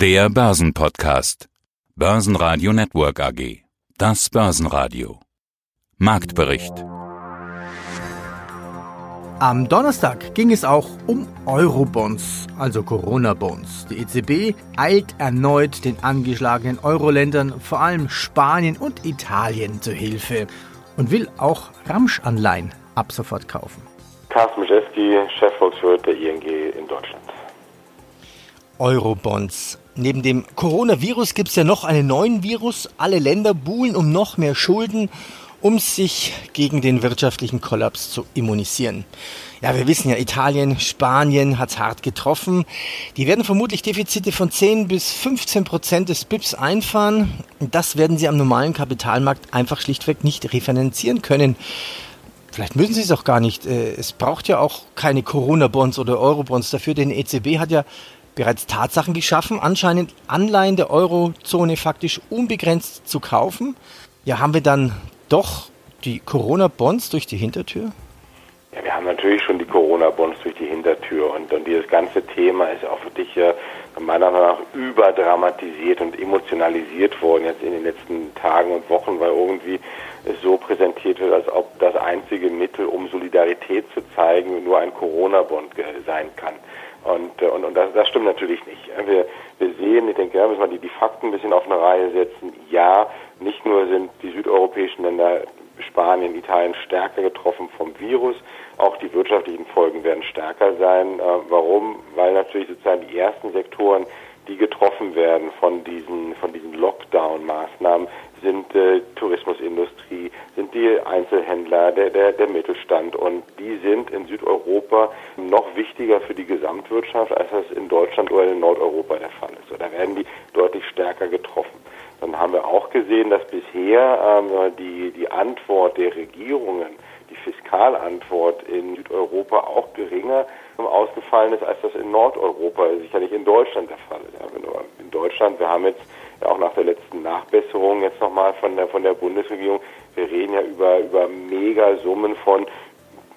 Der Börsenpodcast. Börsenradio Network AG. Das Börsenradio. Marktbericht. Am Donnerstag ging es auch um Eurobonds, also Corona-Bonds. Die EZB eilt erneut den angeschlagenen Euro-Ländern, vor allem Spanien und Italien, zur Hilfe und will auch Ramsch-Anleihen ab sofort kaufen. Carsten Mischewski, Chefvolkswirt der ING in Deutschland. Eurobonds. Neben dem Coronavirus gibt es ja noch einen neuen Virus. Alle Länder buhlen um noch mehr Schulden, um sich gegen den wirtschaftlichen Kollaps zu immunisieren. Ja, wir wissen ja, Italien, Spanien hat es hart getroffen. Die werden vermutlich Defizite von 10 bis 15 Prozent des BIPs einfahren. Das werden sie am normalen Kapitalmarkt einfach schlichtweg nicht refinanzieren können. Vielleicht müssen sie es auch gar nicht. Äh, es braucht ja auch keine Corona-Bonds oder Euro-Bonds dafür, denn EZB hat ja bereits Tatsachen geschaffen, anscheinend Anleihen der Eurozone faktisch unbegrenzt zu kaufen. Ja, haben wir dann doch die Corona-Bonds durch die Hintertür? Ja, wir haben natürlich schon die Corona-Bonds durch die Hintertür und, und dieses ganze Thema ist auch wirklich äh, meiner Meinung nach überdramatisiert und emotionalisiert worden jetzt in den letzten Tagen und Wochen, weil irgendwie es so präsentiert wird, als ob das einzige Mittel, um Solidarität zu zeigen, nur ein Corona-Bond sein kann. Und, äh, und, und das, das stimmt natürlich nicht. Wir, wir sehen, ich denke, da müssen wir die, die Fakten ein bisschen auf eine Reihe setzen. Ja, nicht nur sind die südeuropäischen Länder, Spanien, Italien stärker getroffen vom Virus, auch die wirtschaftlichen Folgen werden stärker sein. Äh, warum? Weil natürlich sozusagen die ersten Sektoren, die getroffen werden von diesen, von diesen Lockdown-Maßnahmen, sind äh, Tourismusindustrie, sind die Einzelhändler, der, der, der Mittelstand und die sind in Südeuropa noch wichtiger für die Gesamtwirtschaft, als das in Deutschland oder in Nordeuropa der Fall ist. Da werden die deutlich stärker getroffen. Dann haben wir auch gesehen, dass bisher ähm, die, die Antwort der Regierungen, die Fiskalantwort in Südeuropa auch geringer ausgefallen ist, als das in Nordeuropa, sicherlich in Deutschland der Fall ist. Ja, in Deutschland, wir haben jetzt auch nach der letzten Nachbesserung jetzt nochmal von der, von der Bundesregierung, wir reden ja über, über Megasummen von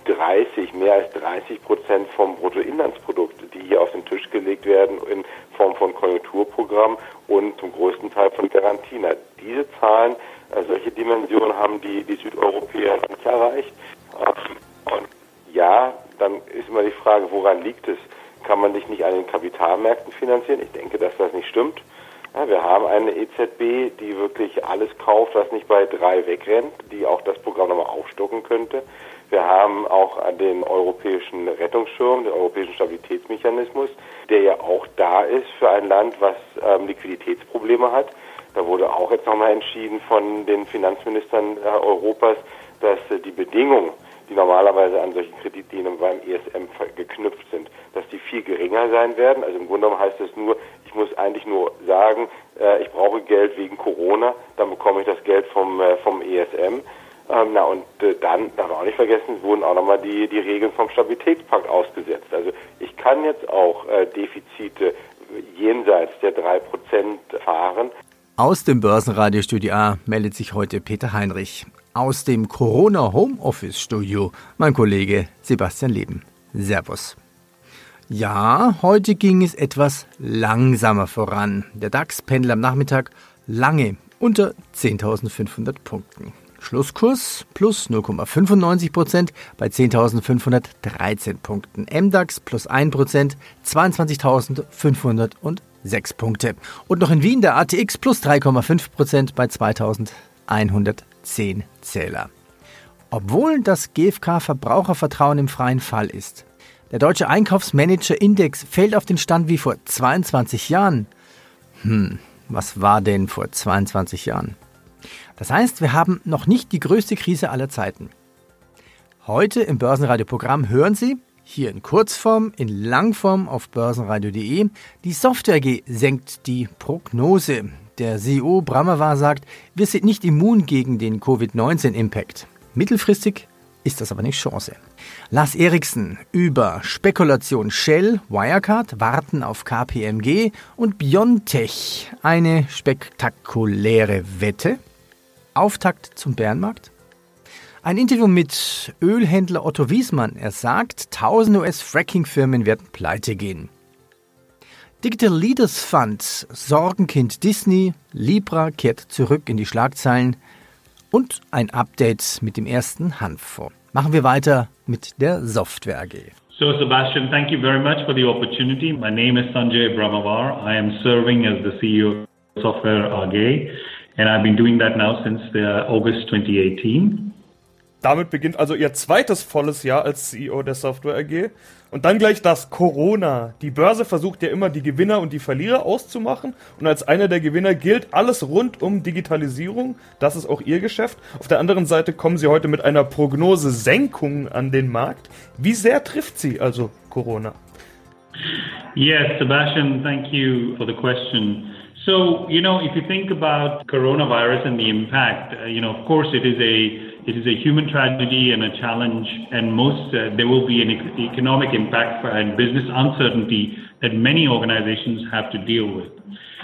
30, mehr als 30 Prozent vom Bruttoinlandsprodukt, die hier auf den Tisch gelegt werden in Form von Konjunkturprogramm und zum größten Teil von Garantien. Diese Zahlen, äh, solche Dimensionen haben die, die Südeuropäer nicht erreicht. Ähm, und ja, dann ist immer die Frage, woran liegt es? Kann man sich nicht an den Kapitalmärkten finanzieren? Ich denke, dass das nicht stimmt. Ja, wir haben eine EZB, die wirklich alles kauft, was nicht bei drei wegrennt, die auch das Programm nochmal aufstocken könnte. Wir haben auch den europäischen Rettungsschirm, den europäischen Stabilitätsmechanismus, der ja auch da ist für ein Land, was ähm, Liquiditätsprobleme hat. Da wurde auch jetzt nochmal entschieden von den Finanzministern äh, Europas, dass äh, die Bedingungen, die normalerweise an solchen Kreditlinien beim ESM geknüpft sind, dass die viel geringer sein werden. Also im Grunde genommen heißt es nur, ich muss eigentlich nur sagen, äh, ich brauche Geld wegen Corona, dann bekomme ich das Geld vom, äh, vom ESM. Ähm, na und äh, dann, darf man auch nicht vergessen, wurden auch nochmal die, die Regeln vom Stabilitätspakt ausgesetzt. Also ich kann jetzt auch Defizite jenseits der 3% fahren. Aus dem Börsenradiostudio A meldet sich heute Peter Heinrich. Aus dem Corona Homeoffice Studio mein Kollege Sebastian Leben. Servus. Ja, heute ging es etwas langsamer voran. Der DAX pendelt am Nachmittag lange unter 10.500 Punkten. Schlusskurs plus 0,95 Prozent bei 10.513 Punkten. MDAX plus 1 Prozent, 22.506 Punkte. Und noch in Wien der ATX plus 3,5 Prozent bei 2.110 Zähler. Obwohl das GfK-Verbrauchervertrauen im freien Fall ist, der deutsche Einkaufsmanager-Index fällt auf den Stand wie vor 22 Jahren. Hm, was war denn vor 22 Jahren? Das heißt, wir haben noch nicht die größte Krise aller Zeiten. Heute im Börsenradio-Programm hören Sie, hier in Kurzform, in Langform auf börsenradio.de, die Software AG senkt die Prognose. Der CEO Brammer sagt, wir sind nicht immun gegen den Covid-19-Impact. Mittelfristig ist das aber nicht Chance. Lars Eriksen über Spekulation Shell, Wirecard, Warten auf KPMG und Biontech. Eine spektakuläre Wette. Auftakt zum Bärenmarkt. Ein Interview mit Ölhändler Otto Wiesmann. Er sagt, 1000 US-Fracking-Firmen werden pleite gehen. Digital Leaders Fund, Sorgenkind Disney, Libra kehrt zurück in die Schlagzeilen und ein Update mit dem ersten Hanffonds. Machen wir weiter mit der Software AG. So, Sebastian, thank you very much for the opportunity. My name is Sanjay Brahmavar. I am serving as the CEO of Software AG, and I've been doing that now since the August 2018. Damit beginnt also ihr zweites volles Jahr als CEO der Software AG. Und dann gleich das Corona. Die Börse versucht ja immer die Gewinner und die Verlierer auszumachen. Und als einer der Gewinner gilt alles rund um Digitalisierung. Das ist auch ihr Geschäft. Auf der anderen Seite kommen sie heute mit einer Prognose Senkung an den Markt. Wie sehr trifft sie also Corona? Yes, Sebastian, thank you for the question. So, you know, if you think about coronavirus and the impact, uh, you know, of course it is a it is a human tragedy and a challenge, and most uh, there will be an economic impact and business uncertainty that many organizations have to deal with.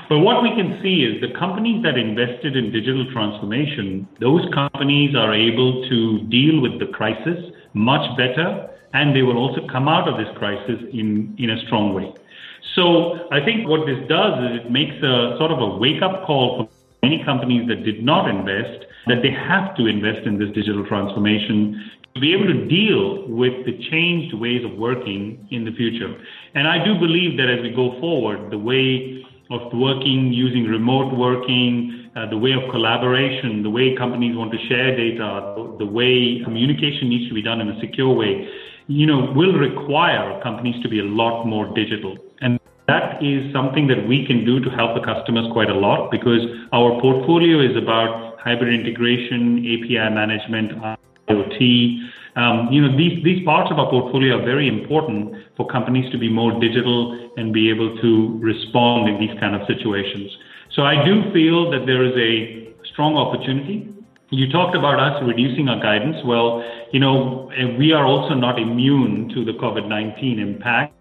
But what we can see is the companies that invested in digital transformation, those companies are able to deal with the crisis much better, and they will also come out of this crisis in, in a strong way. So I think what this does is it makes a sort of a wake up call for many companies that did not invest that they have to invest in this digital transformation to be able to deal with the changed ways of working in the future. And I do believe that as we go forward, the way of working using remote working, uh, the way of collaboration, the way companies want to share data, the, way communication needs to be done in a secure way, you know, will require companies to be a lot more digital. And that is something that we can do to help the customers quite a lot because our portfolio is about hybrid integration, API management, IoT. Um, you know, these, these parts of our portfolio are very important for companies to be more digital and be able to respond in these kind of situations. So I do feel that there is a strong opportunity. You talked about us reducing our guidance. Well, you know, we are also not immune to the COVID-19 impact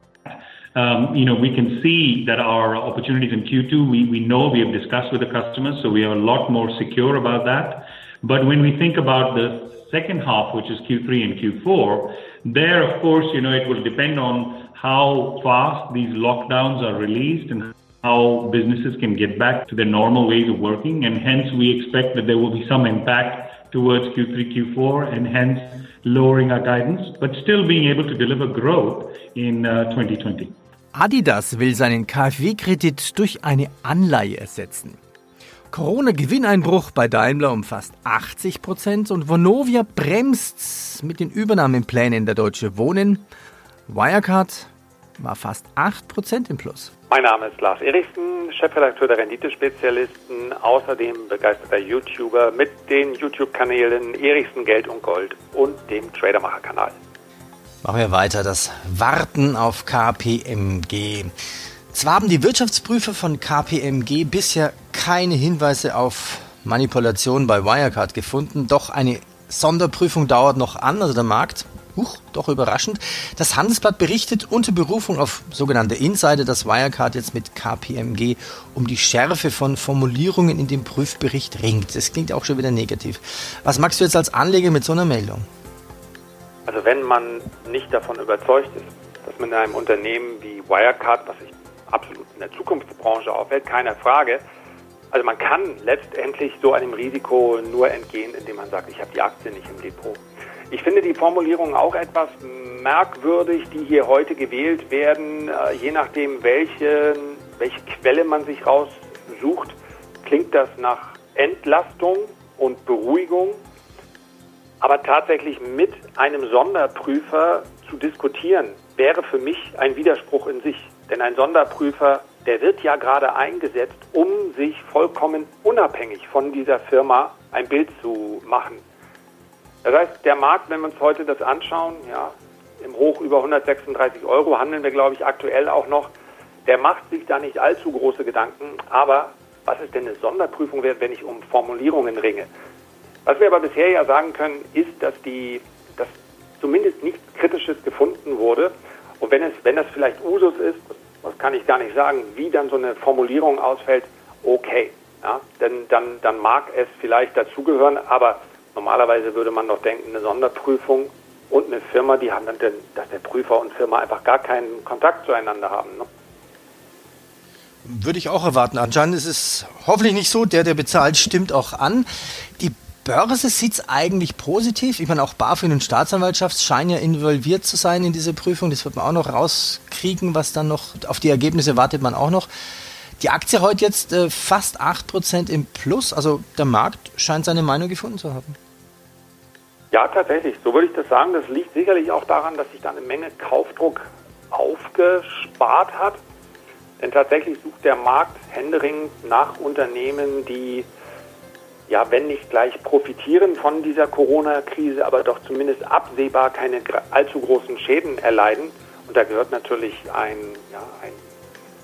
um, you know, we can see that our opportunities in Q2, we, we know we have discussed with the customers, so we are a lot more secure about that. But when we think about the second half, which is Q3 and Q4, there, of course, you know, it will depend on how fast these lockdowns are released and how businesses can get back to their normal ways of working. And hence, we expect that there will be some impact towards Q3, Q4, and hence lowering our guidance, but still being able to deliver growth in uh, 2020. Adidas will seinen KfW-Kredit durch eine Anleihe ersetzen. Corona-Gewinneinbruch bei Daimler um fast 80 Prozent und Vonovia bremst mit den Übernahmeplänen der Deutsche Wohnen. Wirecard war fast 8 Prozent im Plus. Mein Name ist Lars Erichsen, Chefredakteur der Renditespezialisten, außerdem begeisterter YouTuber mit den YouTube-Kanälen Erichsen Geld und Gold und dem Tradermacher-Kanal. Machen wir weiter. Das Warten auf KPMG. Zwar haben die Wirtschaftsprüfer von KPMG bisher keine Hinweise auf Manipulation bei Wirecard gefunden, doch eine Sonderprüfung dauert noch an, also der Markt Huch, doch überraschend. Das Handelsblatt berichtet unter Berufung auf sogenannte Insider, dass Wirecard jetzt mit KPMG um die Schärfe von Formulierungen in dem Prüfbericht ringt. Das klingt auch schon wieder negativ. Was magst du jetzt als Anleger mit so einer Meldung? Also wenn man nicht davon überzeugt ist, dass man in einem Unternehmen wie Wirecard, was sich absolut in der Zukunftsbranche aufhält, keine Frage, also man kann letztendlich so einem Risiko nur entgehen, indem man sagt, ich habe die Aktie nicht im Depot. Ich finde die Formulierung auch etwas merkwürdig, die hier heute gewählt werden, äh, je nachdem, welche, welche Quelle man sich raussucht, klingt das nach Entlastung und Beruhigung aber tatsächlich mit einem Sonderprüfer zu diskutieren, wäre für mich ein Widerspruch in sich. Denn ein Sonderprüfer, der wird ja gerade eingesetzt, um sich vollkommen unabhängig von dieser Firma ein Bild zu machen. Das heißt, der Markt, wenn wir uns heute das anschauen, ja, im Hoch über 136 Euro handeln wir, glaube ich, aktuell auch noch, der macht sich da nicht allzu große Gedanken. Aber was ist denn eine Sonderprüfung wert, wenn ich um Formulierungen ringe? Was wir aber bisher ja sagen können, ist, dass die, dass zumindest nichts Kritisches gefunden wurde. Und wenn es, wenn das vielleicht Usus ist, das kann ich gar nicht sagen, wie dann so eine Formulierung ausfällt, okay. Ja, denn dann, dann mag es vielleicht dazugehören, aber normalerweise würde man doch denken, eine Sonderprüfung und eine Firma, die haben dann, dass der Prüfer und Firma einfach gar keinen Kontakt zueinander haben. Ne? Würde ich auch erwarten. Anscheinend ist es hoffentlich nicht so. Der, der bezahlt, stimmt auch an. Die Börse sieht es eigentlich positiv. Ich meine, auch BaFin und Staatsanwaltschaft scheinen ja involviert zu sein in diese Prüfung. Das wird man auch noch rauskriegen, was dann noch, auf die Ergebnisse wartet man auch noch. Die Aktie heute jetzt äh, fast 8% im Plus. Also der Markt scheint seine Meinung gefunden zu haben. Ja, tatsächlich. So würde ich das sagen. Das liegt sicherlich auch daran, dass sich da eine Menge Kaufdruck aufgespart hat. Denn tatsächlich sucht der Markt händeringend nach Unternehmen, die, ja, wenn nicht gleich profitieren von dieser Corona-Krise, aber doch zumindest absehbar keine allzu großen Schäden erleiden. Und da gehört natürlich ein, ja, ein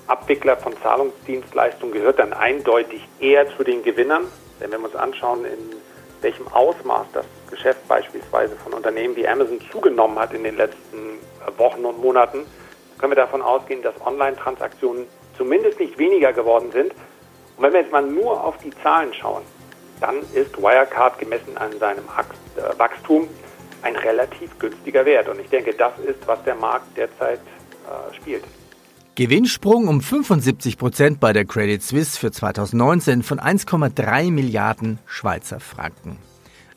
Abwickler von Zahlungsdienstleistungen gehört dann eindeutig eher zu den Gewinnern. Denn wenn wir uns anschauen, in welchem Ausmaß das Geschäft beispielsweise von Unternehmen wie Amazon zugenommen hat in den letzten Wochen und Monaten, können wir davon ausgehen, dass Online-Transaktionen zumindest nicht weniger geworden sind. Und wenn wir jetzt mal nur auf die Zahlen schauen, dann ist Wirecard gemessen an seinem äh, Wachstum ein relativ günstiger Wert. Und ich denke, das ist, was der Markt derzeit äh, spielt. Gewinnsprung um 75 Prozent bei der Credit Suisse für 2019 von 1,3 Milliarden Schweizer Franken.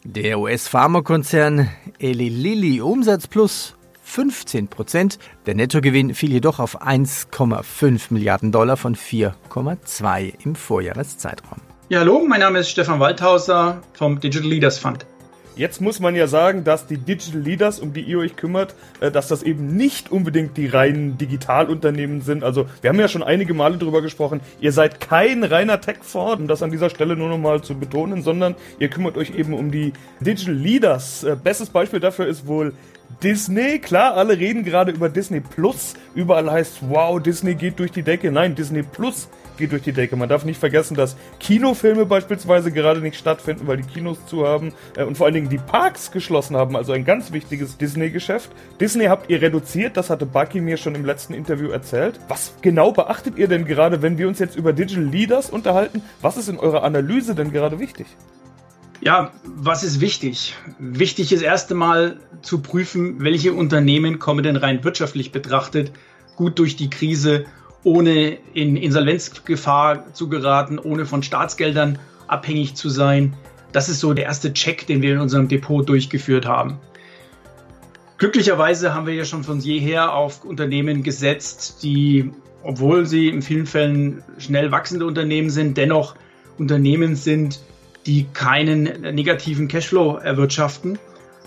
Der US-Pharmakonzern Eli Lilly Umsatz plus 15 Prozent. Der Nettogewinn fiel jedoch auf 1,5 Milliarden Dollar von 4,2 im Vorjahreszeitraum. Ja, hallo, mein Name ist Stefan Waldhauser vom Digital Leaders Fund. Jetzt muss man ja sagen, dass die Digital Leaders, um die ihr euch kümmert, äh, dass das eben nicht unbedingt die reinen Digitalunternehmen sind. Also wir haben ja schon einige Male darüber gesprochen, ihr seid kein reiner Tech-Fonds, um das an dieser Stelle nur nochmal zu betonen, sondern ihr kümmert euch eben um die Digital Leaders. Äh, bestes Beispiel dafür ist wohl Disney, klar, alle reden gerade über Disney Plus. Überall heißt, wow, Disney geht durch die Decke. Nein, Disney Plus geht durch die Decke. Man darf nicht vergessen, dass Kinofilme beispielsweise gerade nicht stattfinden, weil die Kinos zu haben äh, und vor allen Dingen die Parks geschlossen haben. Also ein ganz wichtiges Disney-Geschäft. Disney habt ihr reduziert, das hatte Bucky mir schon im letzten Interview erzählt. Was genau beachtet ihr denn gerade, wenn wir uns jetzt über Digital Leaders unterhalten? Was ist in eurer Analyse denn gerade wichtig? Ja, was ist wichtig? Wichtig ist erst einmal zu prüfen, welche Unternehmen kommen denn rein wirtschaftlich betrachtet gut durch die Krise, ohne in Insolvenzgefahr zu geraten, ohne von Staatsgeldern abhängig zu sein. Das ist so der erste Check, den wir in unserem Depot durchgeführt haben. Glücklicherweise haben wir ja schon von jeher auf Unternehmen gesetzt, die, obwohl sie in vielen Fällen schnell wachsende Unternehmen sind, dennoch Unternehmen sind, die keinen negativen Cashflow erwirtschaften.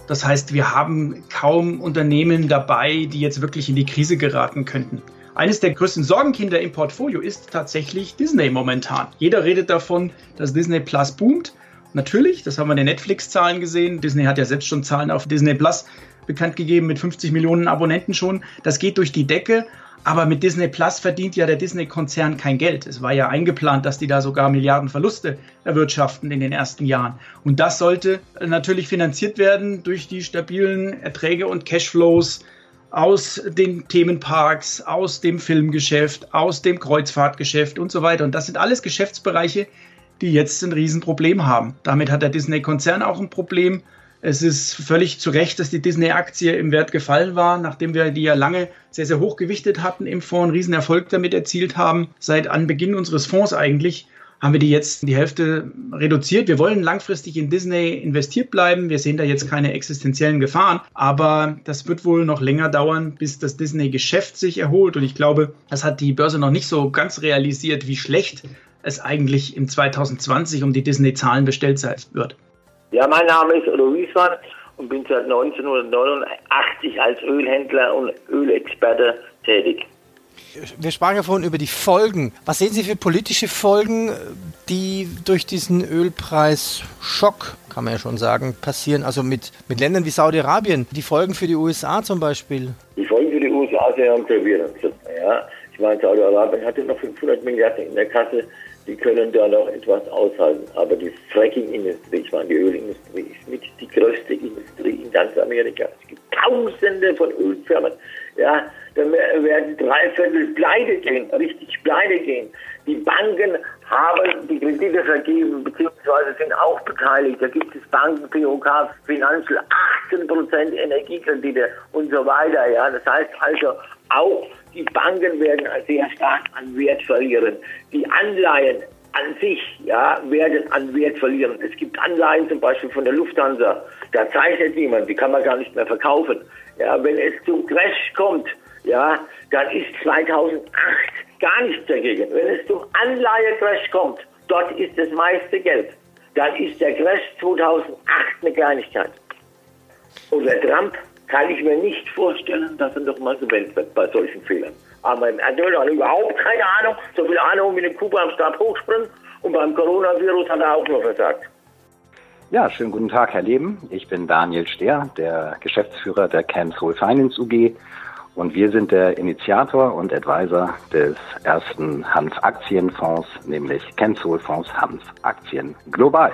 Das heißt, wir haben kaum Unternehmen dabei, die jetzt wirklich in die Krise geraten könnten. Eines der größten Sorgenkinder im Portfolio ist tatsächlich Disney momentan. Jeder redet davon, dass Disney Plus boomt. Natürlich, das haben wir in den Netflix-Zahlen gesehen. Disney hat ja selbst schon Zahlen auf Disney Plus bekannt gegeben mit 50 Millionen Abonnenten schon. Das geht durch die Decke. Aber mit Disney Plus verdient ja der Disney-Konzern kein Geld. Es war ja eingeplant, dass die da sogar Milliarden Verluste erwirtschaften in den ersten Jahren. Und das sollte natürlich finanziert werden durch die stabilen Erträge und Cashflows aus den Themenparks, aus dem Filmgeschäft, aus dem Kreuzfahrtgeschäft und so weiter. Und das sind alles Geschäftsbereiche, die jetzt ein Riesenproblem haben. Damit hat der Disney-Konzern auch ein Problem. Es ist völlig zu Recht, dass die Disney-Aktie im Wert gefallen war, nachdem wir die ja lange sehr, sehr hoch gewichtet hatten im Fonds, einen Riesenerfolg damit erzielt haben. Seit Anbeginn unseres Fonds eigentlich haben wir die jetzt die Hälfte reduziert. Wir wollen langfristig in Disney investiert bleiben. Wir sehen da jetzt keine existenziellen Gefahren, aber das wird wohl noch länger dauern, bis das Disney-Geschäft sich erholt. Und ich glaube, das hat die Börse noch nicht so ganz realisiert, wie schlecht es eigentlich im 2020 um die Disney-Zahlen bestellt sein wird. Ja, mein Name ist Otto Wiesmann und bin seit 1989 als Ölhändler und Ölexperte tätig. Wir sprachen ja vorhin über die Folgen. Was sehen Sie für politische Folgen, die durch diesen Ölpreisschock, kann man ja schon sagen, passieren? Also mit, mit Ländern wie Saudi-Arabien, die Folgen für die USA zum Beispiel? Die Folgen für die USA sind ja gravierend. Ja, ich meine, Saudi-Arabien hatte noch 500 Milliarden in der Kasse die können da noch etwas aushalten. Aber die Fracking-Industrie, ich meine, die Ölindustrie ist mit die größte Industrie in ganz Amerika. Es gibt tausende von Ölfirmen. Ja, dann werden drei Viertel pleite gehen, richtig pleite gehen. Die Banken haben die Kredite vergeben, beziehungsweise sind auch beteiligt. Da gibt es Banken, POK, Financial, 18 Prozent Energiekredite und so weiter. Ja, das heißt also, auch Die Banken werden sehr stark an Wert verlieren. Die Anleihen an sich ja, werden an Wert verlieren. Es gibt Anleihen zum Beispiel von der Lufthansa, da zeichnet niemand, die kann man gar nicht mehr verkaufen. Ja, wenn es zum Crash kommt, ja, dann ist 2008 gar nichts dagegen. Wenn es zum Anleihecrash kommt, dort ist das meiste Geld. Dann ist der Crash 2008 eine Kleinigkeit. Und der Trump kann ich mir nicht vorstellen, dass er nochmal gewählt wird bei solchen Fehlern. Aber Erdöl hat er überhaupt keine Ahnung. So viel Ahnung wie eine Kuba am Stab hochspringen. Und beim Coronavirus hat er auch nur versagt. Ja, schönen guten Tag, Herr Leben. Ich bin Daniel Stehr, der Geschäftsführer der Cancel Finance UG. Und wir sind der Initiator und Advisor des ersten Hanf-Aktienfonds, nämlich Cancel Fonds Hanf-Aktien global.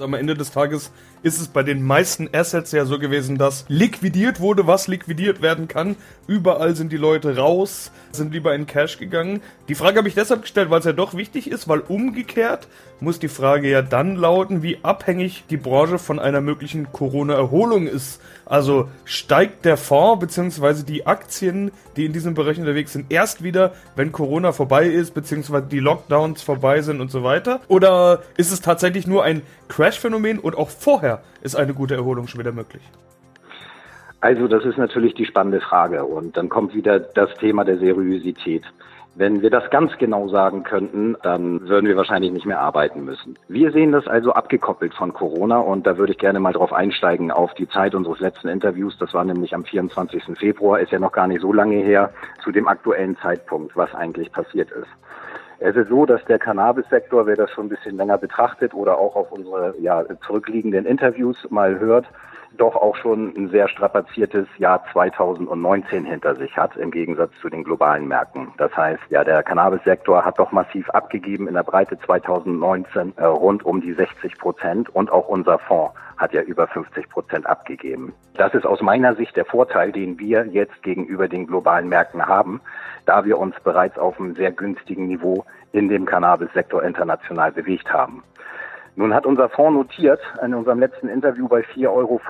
Am Ende des Tages ist es bei den meisten Assets ja so gewesen, dass liquidiert wurde, was liquidiert werden kann. Überall sind die Leute raus, sind lieber in Cash gegangen. Die Frage habe ich deshalb gestellt, weil es ja doch wichtig ist, weil umgekehrt muss die Frage ja dann lauten, wie abhängig die Branche von einer möglichen Corona-Erholung ist. Also steigt der Fonds bzw. die Aktien, die in diesem Bereich unterwegs sind, erst wieder, wenn Corona vorbei ist bzw. die Lockdowns vorbei sind und so weiter? Oder ist es tatsächlich nur ein Crash-Phänomen und auch vorher ist eine gute Erholung schon wieder möglich? Also das ist natürlich die spannende Frage und dann kommt wieder das Thema der Seriosität. Wenn wir das ganz genau sagen könnten, dann würden wir wahrscheinlich nicht mehr arbeiten müssen. Wir sehen das also abgekoppelt von Corona und da würde ich gerne mal drauf einsteigen auf die Zeit unseres letzten Interviews. Das war nämlich am 24. Februar, ist ja noch gar nicht so lange her, zu dem aktuellen Zeitpunkt, was eigentlich passiert ist. Es ist so, dass der Cannabis-Sektor, wer das schon ein bisschen länger betrachtet oder auch auf unsere ja, zurückliegenden Interviews mal hört, doch auch schon ein sehr strapaziertes Jahr 2019 hinter sich hat, im Gegensatz zu den globalen Märkten. Das heißt, ja, der Cannabis-Sektor hat doch massiv abgegeben in der Breite 2019 äh, rund um die 60 Prozent und auch unser Fonds hat ja über 50 Prozent abgegeben. Das ist aus meiner Sicht der Vorteil, den wir jetzt gegenüber den globalen Märkten haben, da wir uns bereits auf einem sehr günstigen Niveau in dem Cannabis-Sektor international bewegt haben. Nun hat unser Fonds notiert in unserem letzten Interview bei 4,95 Euro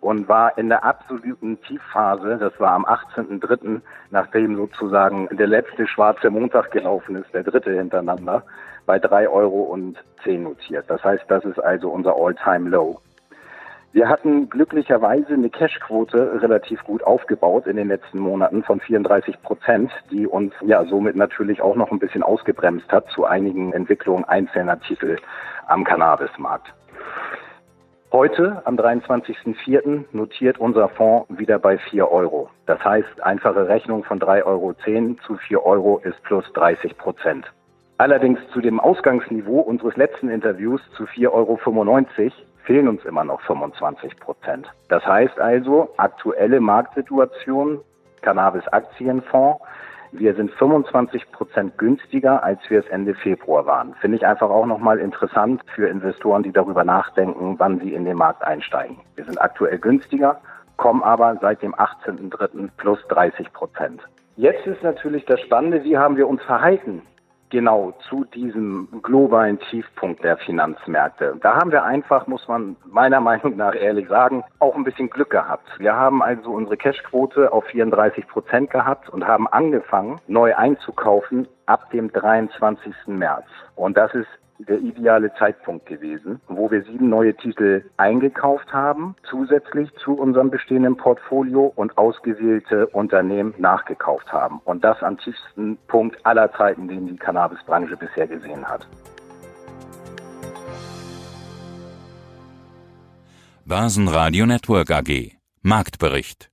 und war in der absoluten Tiefphase, das war am 18.03., nachdem sozusagen der letzte schwarze Montag gelaufen ist, der dritte hintereinander, bei 3,10 Euro notiert. Das heißt, das ist also unser All-Time-Low. Wir hatten glücklicherweise eine Cashquote relativ gut aufgebaut in den letzten Monaten von 34 Prozent, die uns ja somit natürlich auch noch ein bisschen ausgebremst hat zu einigen Entwicklungen einzelner Titel am Cannabismarkt. Heute, am 23.04., notiert unser Fonds wieder bei 4 Euro. Das heißt, einfache Rechnung von 3,10 Euro zu 4 Euro ist plus 30 Prozent. Allerdings zu dem Ausgangsniveau unseres letzten Interviews zu 4,95 Euro fehlen uns immer noch 25 Prozent. Das heißt also, aktuelle Marktsituation, Cannabis-Aktienfonds, wir sind 25 Prozent günstiger, als wir es Ende Februar waren. Finde ich einfach auch nochmal interessant für Investoren, die darüber nachdenken, wann sie in den Markt einsteigen. Wir sind aktuell günstiger, kommen aber seit dem 18.03. plus 30 Prozent. Jetzt ist natürlich das Spannende, wie haben wir uns verhalten genau zu diesem globalen Tiefpunkt der Finanzmärkte. Da haben wir einfach, muss man meiner Meinung nach ehrlich sagen, auch ein bisschen Glück gehabt. Wir haben also unsere Cashquote auf 34 Prozent gehabt und haben angefangen, neu einzukaufen ab dem 23. März. Und das ist der ideale Zeitpunkt gewesen, wo wir sieben neue Titel eingekauft haben, zusätzlich zu unserem bestehenden Portfolio und ausgewählte Unternehmen nachgekauft haben. Und das am tiefsten Punkt aller Zeiten, den die Cannabisbranche bisher gesehen hat. Börsenradio Network AG Marktbericht